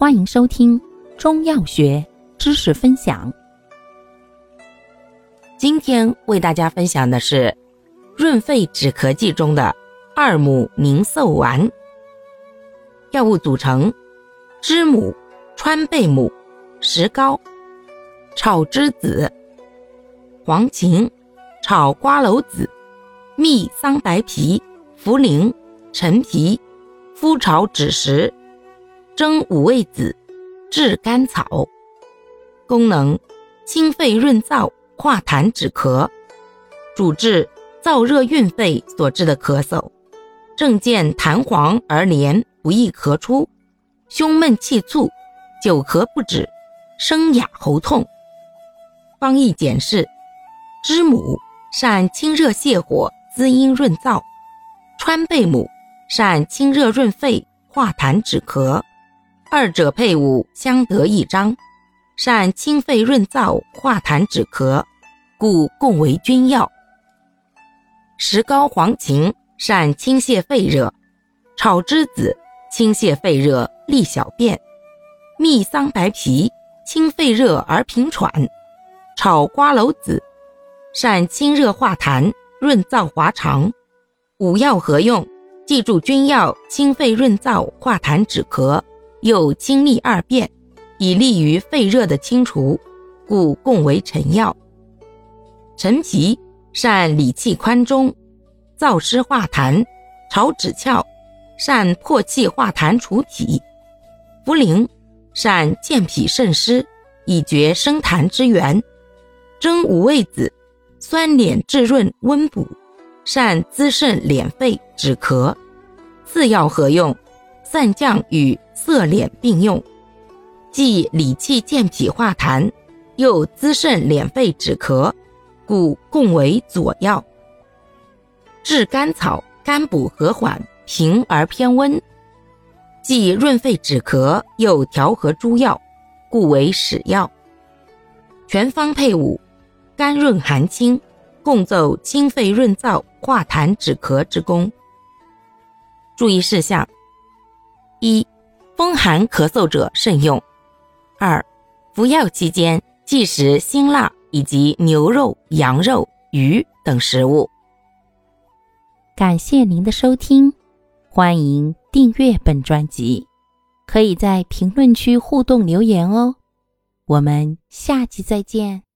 欢迎收听中药学知识分享。今天为大家分享的是润肺止咳剂中的二母宁寿丸。药物组成：知母、川贝母、石膏、炒栀子、黄芩、炒瓜蒌子、蜜桑白皮、茯苓、陈皮、麸炒枳实、蒸五味子、炙甘草。功能：清肺润燥、化痰止咳。主治燥热蕴肺所致的咳嗽，症见痰黄而黏。不易咳出，胸闷气促，久咳不止，声哑喉痛。方义简释：知母善清热泻火、滋阴润燥；川贝母善清热润肺、化痰止咳。二者配伍相得益彰，善清肺润燥、化痰止咳，故共为君药。石膏黄芩善清泻肺热，炒栀子。清泻肺热，利小便；蜜桑白皮清肺热而平喘；炒瓜蒌子善清热化痰，润燥滑肠。五药合用，记住君药清肺润燥、化痰止咳，又清利二便，以利于肺热的清除，故共为臣药。陈皮善理气宽中，燥湿化痰；炒枳壳。善破气化痰除痞，茯苓善健脾渗湿，以绝生痰之源。蒸五味子酸敛质润温补，善滋肾敛肺止咳。四药合用，散降与涩敛并用，既理气健脾化痰，又滋肾敛肺止咳，故共为佐药。炙甘草甘补和缓。平而偏温，既润肺止咳，又调和诸药，故为使药。全方配伍，甘润寒清，共奏清肺润燥、化痰止咳之功。注意事项：一、风寒咳嗽者慎用；二、服药期间忌食辛辣以及牛肉、羊肉、鱼等食物。感谢您的收听。欢迎订阅本专辑，可以在评论区互动留言哦。我们下期再见。